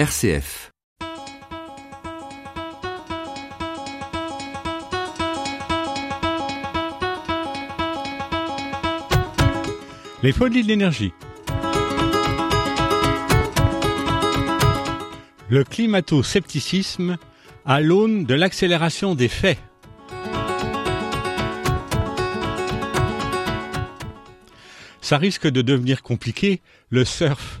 RCF. Les folies de l'énergie. Le climato-scepticisme à l'aune de l'accélération des faits. Ça risque de devenir compliqué, le surf,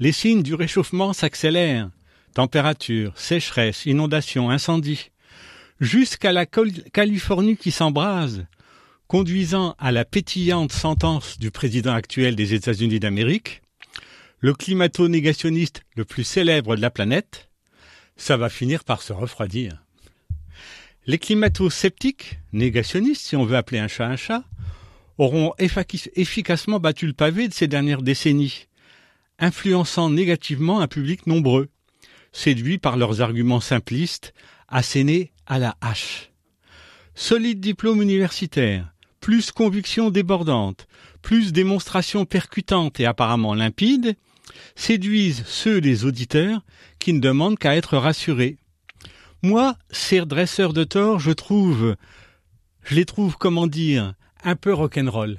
les signes du réchauffement s'accélèrent. Température, sécheresse, inondations, incendies. Jusqu'à la Californie qui s'embrase, conduisant à la pétillante sentence du président actuel des États-Unis d'Amérique, le climato-négationniste le plus célèbre de la planète, ça va finir par se refroidir. Les climato-sceptiques, négationnistes si on veut appeler un chat un chat, auront efficacement battu le pavé de ces dernières décennies influençant négativement un public nombreux, séduit par leurs arguments simplistes, assénés à la hache. Solide diplôme universitaire, plus conviction débordante, plus démonstration percutante et apparemment limpide, séduisent ceux des auditeurs qui ne demandent qu'à être rassurés. Moi, ces dresseurs de tort, je trouve, je les trouve, comment dire, un peu rock'n'roll.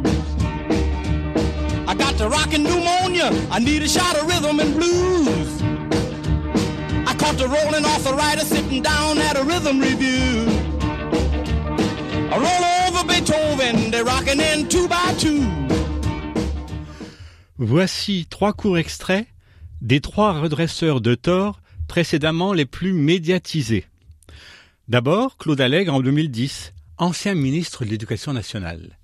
Voici trois courts extraits des trois redresseurs de tort précédemment les plus médiatisés. D'abord, Claude Allègre en 2010, ancien ministre de l'Éducation nationale.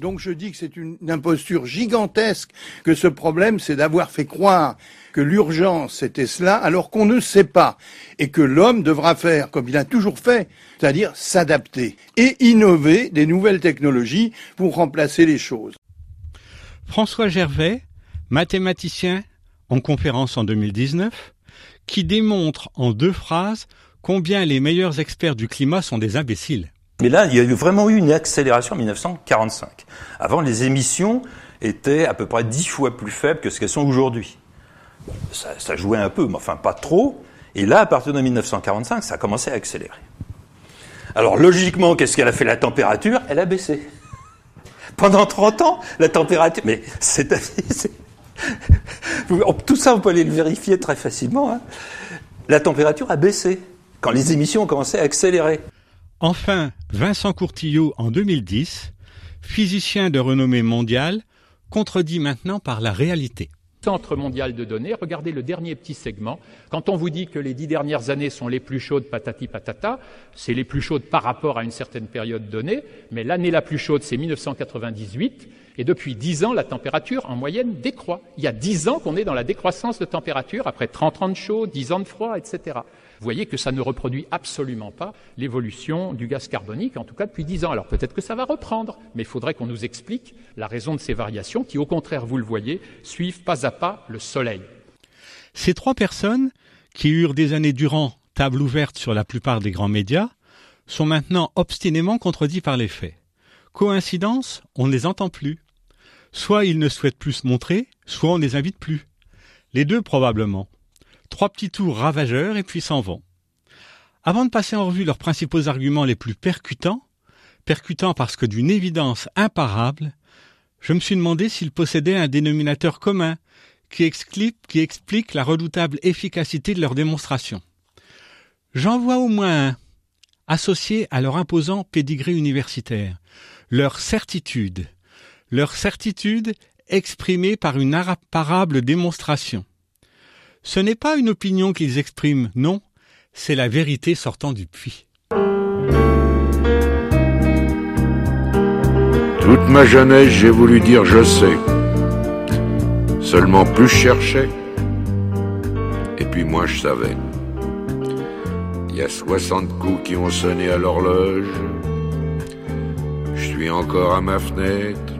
Donc je dis que c'est une imposture gigantesque, que ce problème, c'est d'avoir fait croire que l'urgence c'était cela, alors qu'on ne sait pas, et que l'homme devra faire comme il a toujours fait, c'est-à-dire s'adapter et innover des nouvelles technologies pour remplacer les choses. François Gervais, mathématicien en conférence en 2019, qui démontre en deux phrases combien les meilleurs experts du climat sont des imbéciles. Mais là, il y a vraiment eu une accélération en 1945. Avant, les émissions étaient à peu près dix fois plus faibles que ce qu'elles sont aujourd'hui. Ça, ça jouait un peu, mais enfin pas trop. Et là, à partir de 1945, ça a commencé à accélérer. Alors logiquement, qu'est-ce qu'elle a fait? La température Elle a baissé. Pendant 30 ans, la température... Mais c'est... c'est- Tout ça, on peut aller le vérifier très facilement. hein. La température a baissé quand les émissions ont commencé à accélérer. Enfin, Vincent Courtillot en 2010, physicien de renommée mondiale, contredit maintenant par la réalité. Centre mondial de données, regardez le dernier petit segment. Quand on vous dit que les dix dernières années sont les plus chaudes, patati patata, c'est les plus chaudes par rapport à une certaine période donnée, mais l'année la plus chaude, c'est 1998, et depuis dix ans, la température, en moyenne, décroît. Il y a dix ans qu'on est dans la décroissance de température, après 30 ans de chaud, 10 ans de froid, etc. Vous voyez que ça ne reproduit absolument pas l'évolution du gaz carbonique, en tout cas depuis dix ans. Alors peut-être que ça va reprendre, mais il faudrait qu'on nous explique la raison de ces variations qui, au contraire, vous le voyez, suivent pas à pas le Soleil. Ces trois personnes, qui eurent des années durant table ouverte sur la plupart des grands médias, sont maintenant obstinément contredits par les faits. Coïncidence, on ne les entend plus. Soit ils ne souhaitent plus se montrer, soit on ne les invite plus. Les deux probablement. Trois petits tours ravageurs et puis s'en vont. Avant de passer en revue leurs principaux arguments les plus percutants, percutants parce que d'une évidence imparable, je me suis demandé s'ils possédaient un dénominateur commun qui explique, la redoutable efficacité de leur démonstration. J'en vois au moins un, associé à leur imposant pédigré universitaire, leur certitude, leur certitude exprimée par une imparable démonstration. Ce n'est pas une opinion qu'ils expriment, non, c'est la vérité sortant du puits. Toute ma jeunesse, j'ai voulu dire je sais. Seulement plus je cherchais, et puis moi je savais. Il y a 60 coups qui ont sonné à l'horloge. Je suis encore à ma fenêtre.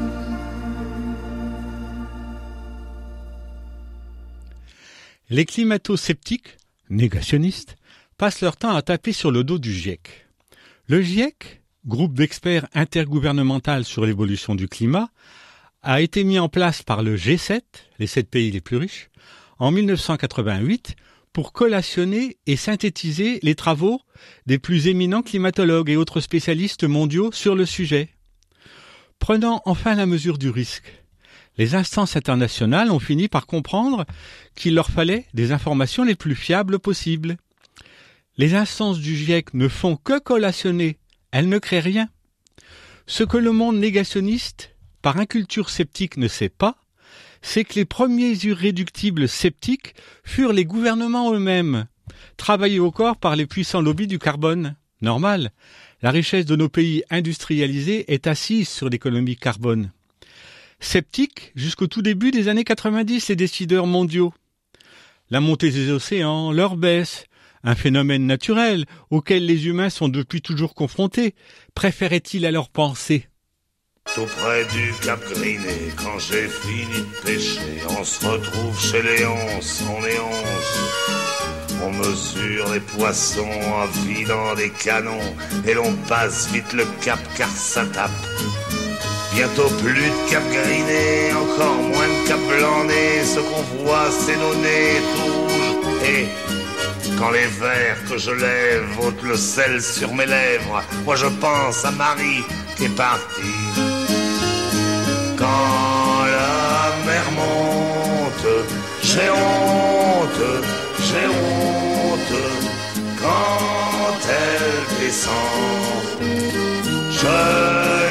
Les climato-sceptiques, négationnistes, passent leur temps à taper sur le dos du GIEC. Le GIEC, groupe d'experts intergouvernemental sur l'évolution du climat, a été mis en place par le G7, les sept pays les plus riches, en 1988 pour collationner et synthétiser les travaux des plus éminents climatologues et autres spécialistes mondiaux sur le sujet. Prenant enfin la mesure du risque, les instances internationales ont fini par comprendre qu'il leur fallait des informations les plus fiables possibles. Les instances du GIEC ne font que collationner, elles ne créent rien. Ce que le monde négationniste, par inculture sceptique, ne sait pas, c'est que les premiers irréductibles sceptiques furent les gouvernements eux-mêmes, travaillés au corps par les puissants lobbies du carbone. Normal, la richesse de nos pays industrialisés est assise sur l'économie carbone. Sceptiques jusqu'au tout début des années 90, les décideurs mondiaux. La montée des océans, leur baisse, un phénomène naturel auquel les humains sont depuis toujours confrontés, préféraient-ils alors penser tout près du Cap Griné, quand j'ai fini de pêcher, on se retrouve chez Léonce, on est onze. On mesure les poissons en vidant des canons, et l'on passe vite le cap car ça tape. Bientôt plus de Cap Griné, encore moins de Cap Blanc-Nez, ce qu'on voit c'est nos nez rouges et quand les vers que je lève ôtent le sel sur mes lèvres, moi je pense à Marie qui est partie. Quand la mer monte, j'ai honte, j'ai honte. Quand elle descend, je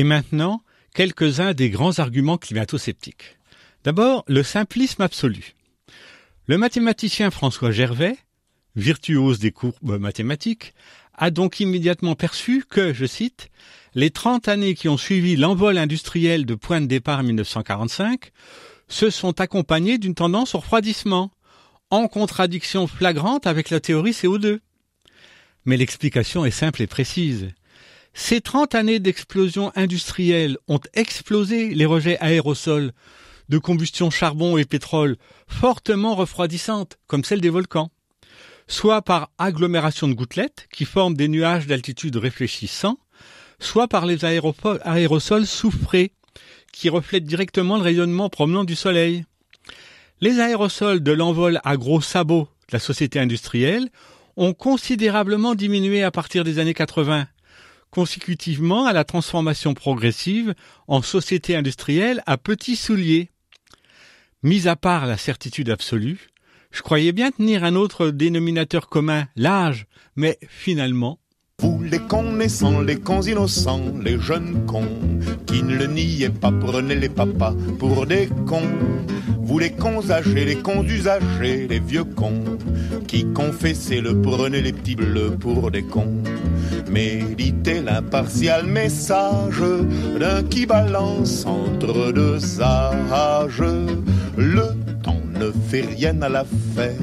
Et maintenant, quelques-uns des grands arguments climato-sceptiques. D'abord, le simplisme absolu. Le mathématicien François Gervais, virtuose des courbes mathématiques, a donc immédiatement perçu que, je cite, les 30 années qui ont suivi l'envol industriel de point de départ 1945 se sont accompagnées d'une tendance au refroidissement, en contradiction flagrante avec la théorie CO2. Mais l'explication est simple et précise. Ces 30 années d'explosion industrielle ont explosé les rejets aérosols de combustion charbon et pétrole fortement refroidissantes, comme celle des volcans, soit par agglomération de gouttelettes qui forment des nuages d'altitude réfléchissants, soit par les aérosols soufrés qui reflètent directement le rayonnement promenant du soleil. Les aérosols de l'envol à gros sabots de la société industrielle ont considérablement diminué à partir des années 80, consécutivement à la transformation progressive en société industrielle à petits souliers. Mis à part la certitude absolue, je croyais bien tenir un autre dénominateur commun, l'âge, mais finalement, vous les les jeunes cons, qui ne le pas, prenez les papas. Vous les cons âgés, les cons usagés, les vieux cons, qui confessaient le prenez les petits bleus pour des cons. Méditez l'impartial message d'un qui balance entre deux âges. Le temps ne fait rien à l'affaire.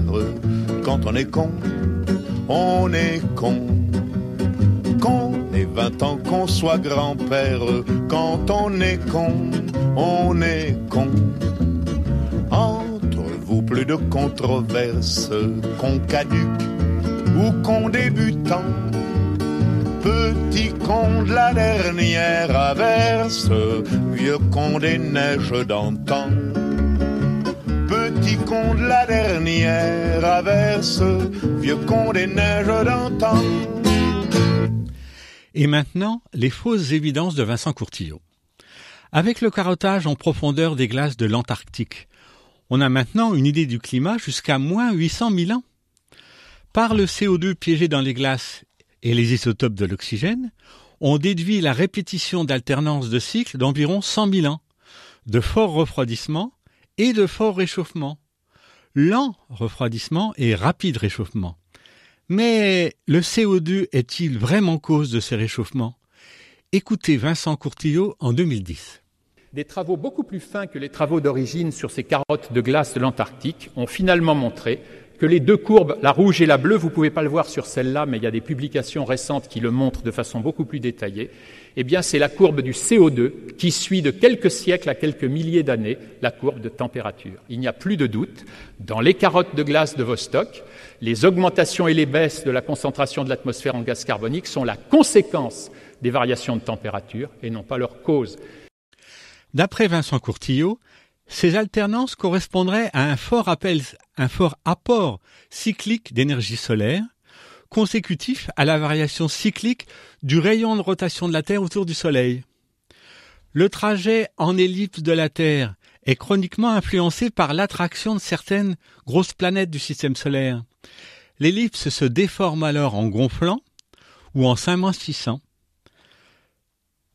Quand on est con, on est con qu'on ait 20 ans, qu'on soit grand-père. Quand on est con, on est con. Plus de controverses, qu'on caduque ou qu'on débutant. Petit con de la dernière averse, vieux con des neiges d'antan. Petit con de la dernière averse, vieux con des neiges d'antan. Et maintenant, les fausses évidences de Vincent Courtillot. Avec le carottage en profondeur des glaces de l'Antarctique, on a maintenant une idée du climat jusqu'à moins 800 000 ans. Par le CO2 piégé dans les glaces et les isotopes de l'oxygène, on déduit la répétition d'alternance de cycles d'environ 100 000 ans, de fort refroidissement et de fort réchauffement, lent refroidissement et rapide réchauffement. Mais le CO2 est-il vraiment cause de ces réchauffements? Écoutez Vincent Courtillot en 2010. Des travaux beaucoup plus fins que les travaux d'origine sur ces carottes de glace de l'Antarctique ont finalement montré que les deux courbes, la rouge et la bleue, vous ne pouvez pas le voir sur celle-là, mais il y a des publications récentes qui le montrent de façon beaucoup plus détaillée, eh bien c'est la courbe du CO2 qui suit de quelques siècles à quelques milliers d'années la courbe de température. Il n'y a plus de doute, dans les carottes de glace de Vostok, les augmentations et les baisses de la concentration de l'atmosphère en gaz carbonique sont la conséquence des variations de température et non pas leur cause. D'après Vincent Courtillot, ces alternances correspondraient à un fort, apport cyclique d'énergie solaire, consécutif à la variation cyclique du rayon de rotation de la Terre autour du Soleil. Le trajet en ellipse de la Terre est chroniquement influencé par l'attraction de certaines grosses planètes du système solaire. L'ellipse se déforme alors en gonflant ou en s'amincissant.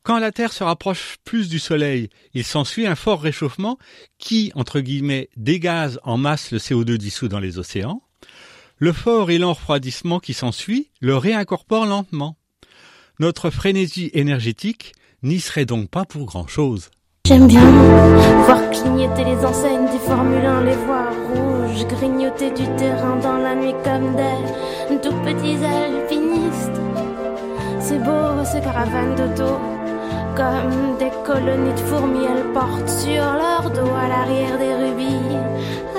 Quand la Terre se rapproche plus du Soleil, il s'ensuit un fort réchauffement qui, entre guillemets, dégaze en masse le CO2 dissous dans les océans. Le fort et lent refroidissement qui s'ensuit le réincorpore lentement. Notre frénésie énergétique n'y serait donc pas pour grand-chose. J'aime bien voir clignoter les enseignes des Formule 1, les voir rouges, grignoter du terrain dans la nuit comme des tout petits alpinistes. C'est beau ces caravanes d'auto, comme des colonies de fourmis, elles portent sur leur dos à l'arrière des rubis,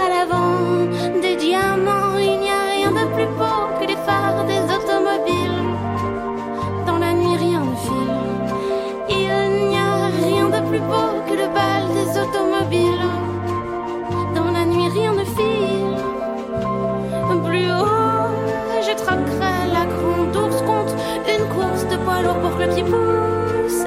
à l'avant des diamants. Il n'y a rien de plus beau que les phares des automobiles. Dans la nuit, rien ne file. Il n'y a rien de plus beau que le bal des automobiles. Dans la nuit, rien ne file. Plus haut, je traquerai la grande ours contre une course de poids lourd pour que le pied pousse.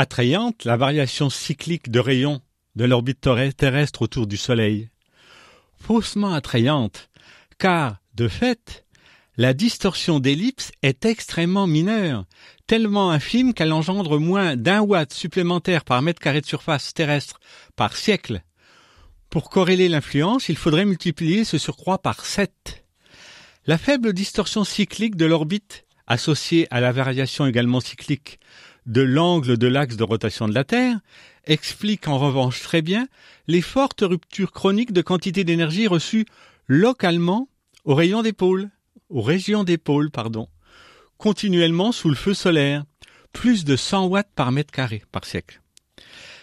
Attrayante, la variation cyclique de rayons de l'orbite terrestre autour du Soleil. Faussement attrayante, car, de fait, la distorsion d'ellipse est extrêmement mineure, tellement infime qu'elle engendre moins d'un watt supplémentaire par mètre carré de surface terrestre par siècle. Pour corréler l'influence, il faudrait multiplier ce surcroît par 7. La faible distorsion cyclique de l'orbite, associée à la variation également cyclique de l'angle de l'axe de rotation de la Terre, explique en revanche très bien les fortes ruptures chroniques de quantité d'énergie reçues localement au rayon des pôles, aux régions des pôles, pardon, continuellement sous le feu solaire, plus de 100 watts par mètre carré par siècle.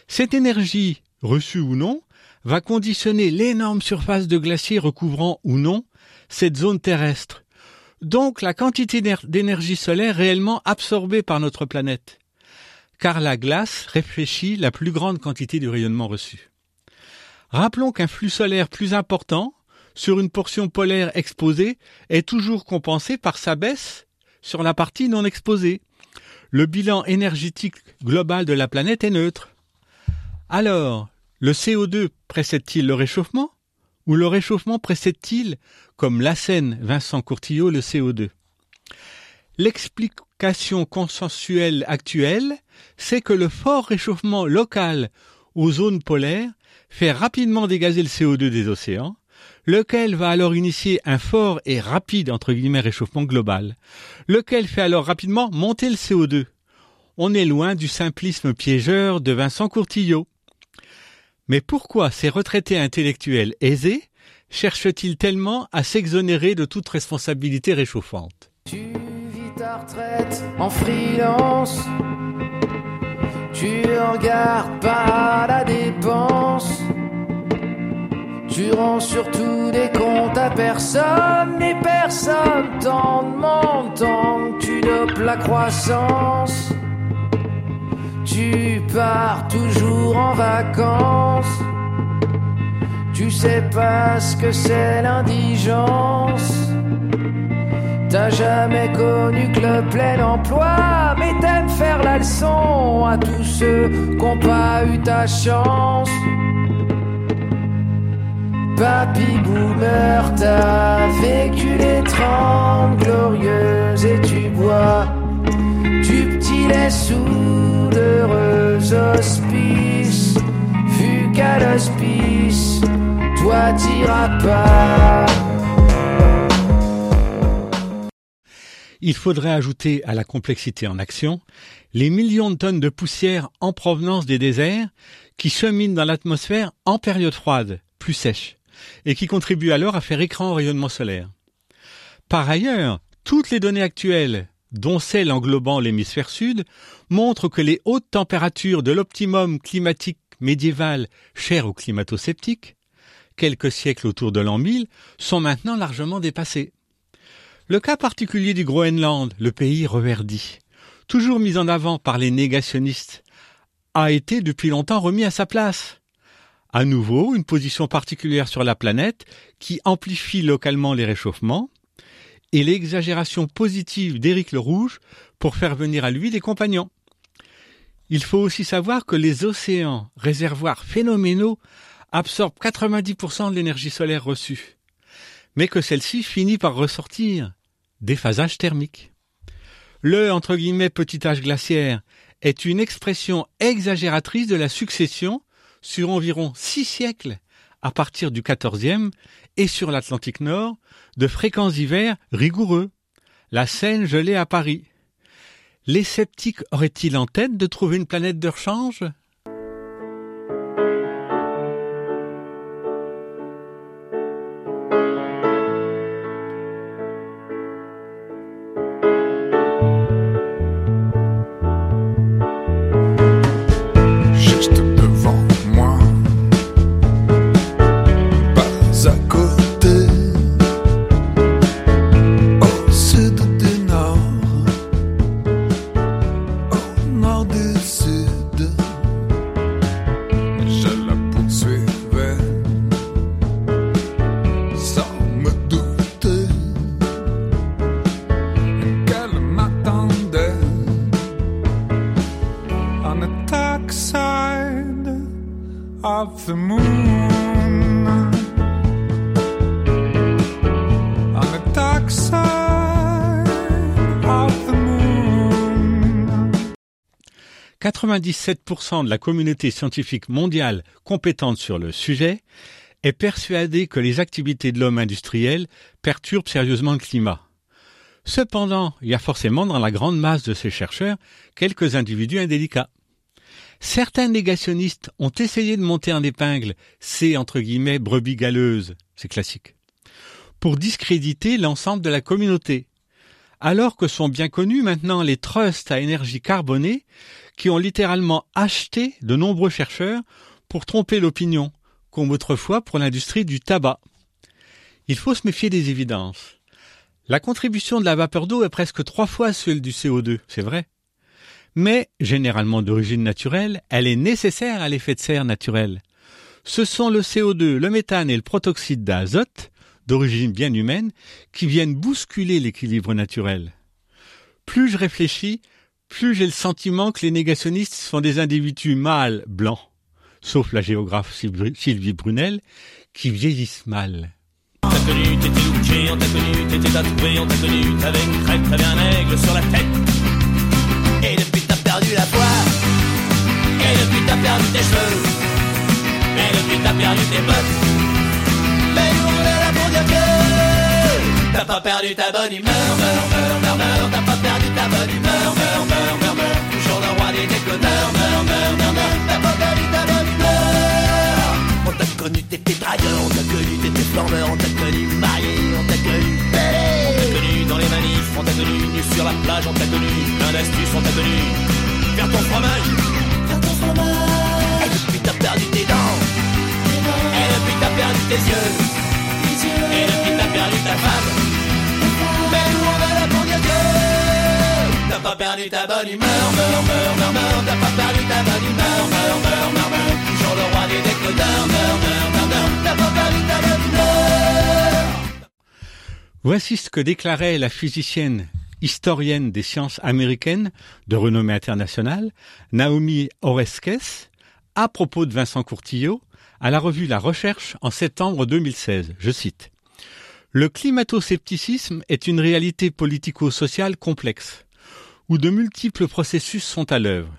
Cette énergie, reçue ou non, va conditionner l'énorme surface de glacier recouvrant ou non cette zone terrestre, donc la quantité d'énergie solaire réellement absorbée par notre planète, car la glace réfléchit la plus grande quantité du rayonnement reçu. Rappelons qu'un flux solaire plus important sur une portion polaire exposée est toujours compensé par sa baisse sur la partie non exposée. Le bilan énergétique global de la planète est neutre. Alors, le CO2 précède-t-il le réchauffement ou le réchauffement précède-t-il, comme Lassène Vincent Courtillot, le CO2 L'explication consensuelle actuelle, c'est que le fort réchauffement local aux zones polaires fait rapidement dégazer le CO2 des océans, lequel va alors initier un fort et rapide entre guillemets réchauffement global, lequel fait alors rapidement monter le CO2. On est loin du simplisme piégeur de Vincent Courtillot. Mais pourquoi ces retraités intellectuels aisés cherchent-ils tellement à s'exonérer de toute responsabilité réchauffante? Retraite en freelance. Tu regardes pas la dépense. Tu rends surtout des comptes à personne et personne t'en demande tant que tu dopes la croissance. Tu pars toujours en vacances. Tu sais pas ce que c'est l'indigence. T'as jamais connu que le plein emploi, mais t'aimes faire la leçon à tous ceux qu'ont pas eu ta chance. Papy boomer, t'as vécu les trente glorieuses et tu bois du petit lait sous d'heureux hospices. Vu qu'à l'hospice, toi t'iras pas. Il faudrait ajouter à la complexité en action les millions de tonnes de poussière en provenance des déserts qui cheminent dans l'atmosphère en période froide, plus sèche, et qui contribuent alors à faire écran au rayonnement solaire. Par ailleurs, toutes les données actuelles, dont celles englobant l'hémisphère sud, montrent que les hautes températures de l'optimum climatique médiéval cher aux climato-sceptiques, quelques siècles autour de l'an 1000, sont maintenant largement dépassés. Le cas particulier du Groenland, le pays reverdi, toujours mis en avant par les négationnistes, a été depuis longtemps remis à sa place. À nouveau, une position particulière sur la planète qui amplifie localement les réchauffements, et l'exagération positive d'Éric le Rouge pour faire venir à lui des compagnons. Il faut aussi savoir que les océans, réservoirs phénoménaux, absorbent 90% de l'énergie solaire reçue, mais que celle-ci finit par ressortir, déphasage thermique. Le entre guillemets petit âge glaciaire est une expression exagératrice de la succession sur environ six siècles à partir du XIVe et sur l'Atlantique Nord de fréquents hivers rigoureux. La Seine gelée à Paris. Les sceptiques auraient-ils en tête de trouver une planète de rechange? 97% de la communauté scientifique mondiale compétente sur le sujet est persuadée que les activités de l'homme industriel perturbent sérieusement le climat. Cependant, il y a forcément dans la grande masse de ces chercheurs quelques individus indélicats. Certains négationnistes ont essayé de monter en épingle ces entre guillemets brebis galeuses, c'est classique, pour discréditer l'ensemble de la communauté, alors que sont bien connus maintenant les trusts à énergie carbonée qui ont littéralement acheté de nombreux chercheurs pour tromper l'opinion, comme autrefois pour l'industrie du tabac. Il faut se méfier des évidences. La contribution de la vapeur d'eau est presque trois fois celle du CO2, c'est vrai. Mais, généralement d'origine naturelle, elle est nécessaire à l'effet de serre naturel. Ce sont le CO2, le méthane et le protoxyde d'azote, d'origine bien humaine, qui viennent bousculer l'équilibre naturel. Plus je réfléchis, plus j'ai le sentiment que les négationnistes sont des individus mâles blancs, sauf la géographe Sylvie Brunel, qui vieillissent mal. Et depuis t'as perdu tes cheveux, et depuis t'as perdu tes bottes. T'as pas perdu ta bonne humeur, meur, meur, meur, meur, t'as pas perdu ta bonne humeur, meur, meur, meur, meur, toujours le roi des déconneurs, meur, meur, meur, meur, t'as pas perdu ta bonne humeur. On t'a connu, t'étais dragueur, on t'a connu, t'étais flambeur, on t'a connu marié, on t'a connu belle. On t'a connu dans les manifs, on t'a connu nu sur la plage, on t'a connu plein d'astuces, on t'a connu faire ton fromage, pas perdu. Voici ce que déclarait la physicienne historienne des sciences américaines de renommée internationale, Naomi Oreskes, à propos de Vincent Courtillot, à la revue La Recherche en septembre 2016. Je cite. Le climato-scepticisme est une réalité politico-sociale complexe, où de multiples processus sont à l'œuvre.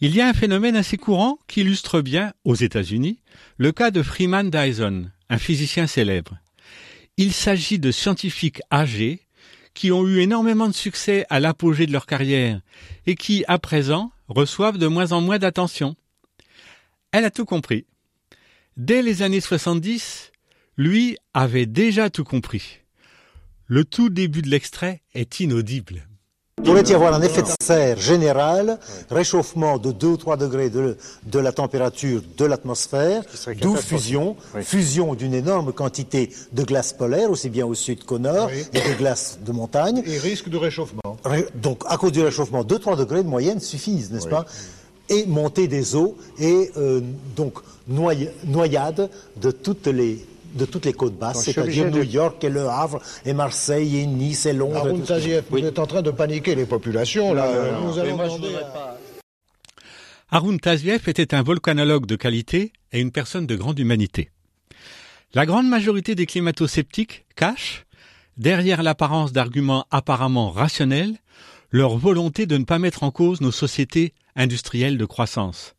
Il y a un phénomène assez courant qui illustre bien, aux États-Unis, le cas de Freeman Dyson, un physicien célèbre. Il s'agit de scientifiques âgés qui ont eu énormément de succès à l'apogée de leur carrière et qui, à présent, reçoivent de moins en moins d'attention. Elle a tout compris. Dès les années 70, lui avait déjà tout compris. Le tout début de l'extrait est inaudible. Il pourrait y avoir un effet de serre général, réchauffement de 2 ou 3 degrés de, de la température de l'atmosphère, d'où fusion, fusion d'une énorme quantité de glace polaire, aussi bien au sud qu'au nord, Oui. et de glace de montagne. Et risque de réchauffement. Ré- Donc, à cause du réchauffement, 2-3 degrés de moyenne suffisent, n'est-ce pas? Et montée des eaux et euh, donc noy- noyade de toutes les de toutes les côtes basses, c'est-à-dire New de- York et Le Havre et Marseille et Nice et Londres. et Haroun Tazieff, vous êtes en train de paniquer les populations, là. Nous allons demander à- Haroun Tazieff était un volcanologue de qualité et une personne de grande humanité. La grande majorité des climato-sceptiques cachent, derrière l'apparence d'arguments apparemment rationnels, leur volonté de ne pas mettre en cause nos sociétés industrielles de croissance.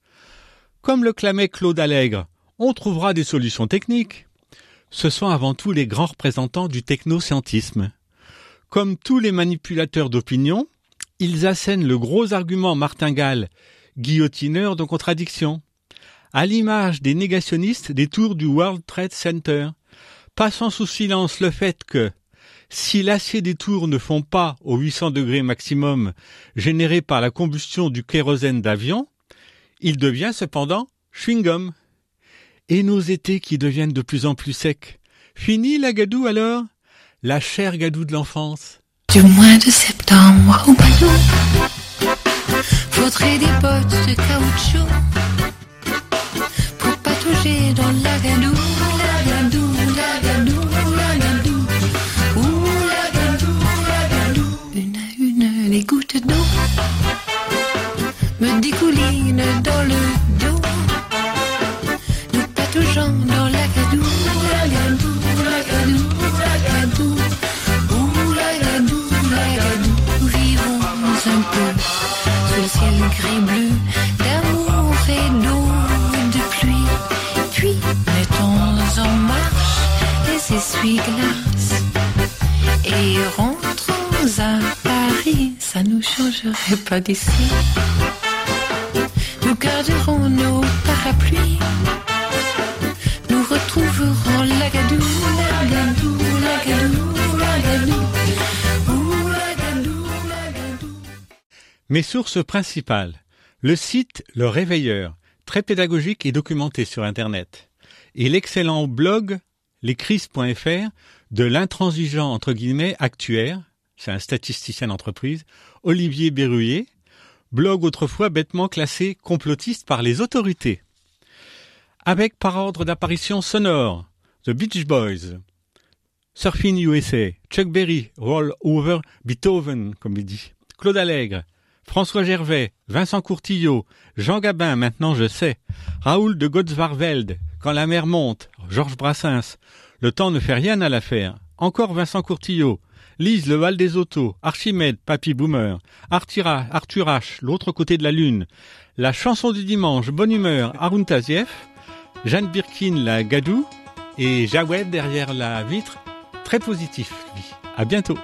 Comme le clamait Claude Allègre, on trouvera des solutions techniques. Ce sont avant tout les grands représentants du technoscientisme. Comme tous les manipulateurs d'opinion, ils assènent le gros argument martingale guillotineur de contradiction, à l'image des négationnistes des tours du World Trade Center, passant sous silence le fait que, si l'acier des tours ne fond pas aux 800 degrés maximum générés par la combustion du kérosène d'avion, il devient cependant chewing-gum. Et nos étés qui deviennent de plus en plus secs. Fini la gadoue alors? La chère gadoue de l'enfance. Du mois de septembre au Balou, faudrait des bottes de caoutchouc pour patauger dans la gadoue, la gadoue, la gadoue, la la gadoue. Une à une, les gouttes d'eau me dégoulinent dans le ciel gris-bleu d'amour et d'eau de pluie. Puis mettons en marche les essuie-glaces et rentrons à Paris. Ça nous changerait pas d'ici. Nous garderons nos parapluies. Mes sources principales. Le site Le Réveilleur, très pédagogique et documenté sur Internet. Et l'excellent blog lescrises.fr de l'intransigeant entre guillemets actuaire, c'est un statisticien d'entreprise, Olivier Berruyer, blog autrefois bêtement classé complotiste par les autorités. Avec par ordre d'apparition sonore, The Beach Boys, Surfing USA, Chuck Berry, Roll Over, Beethoven, comme il dit, Claude Allègre, François Gervais, Vincent Courtillot, Jean Gabin, maintenant je sais, Raoul de Gottsvarveld, Quand la mer monte, Georges Brassens, Le temps ne fait rien à l'affaire, encore Vincent Courtillot, Lise le Val des Autos, Archimède, Papy Boomer, Artira, Arthur H, L'autre côté de la lune, La chanson du dimanche, Bonne humeur, Arun Tazieff, Jeanne Birkin, la Gadou, et Jawed derrière la vitre, très positif, lui. À bientôt.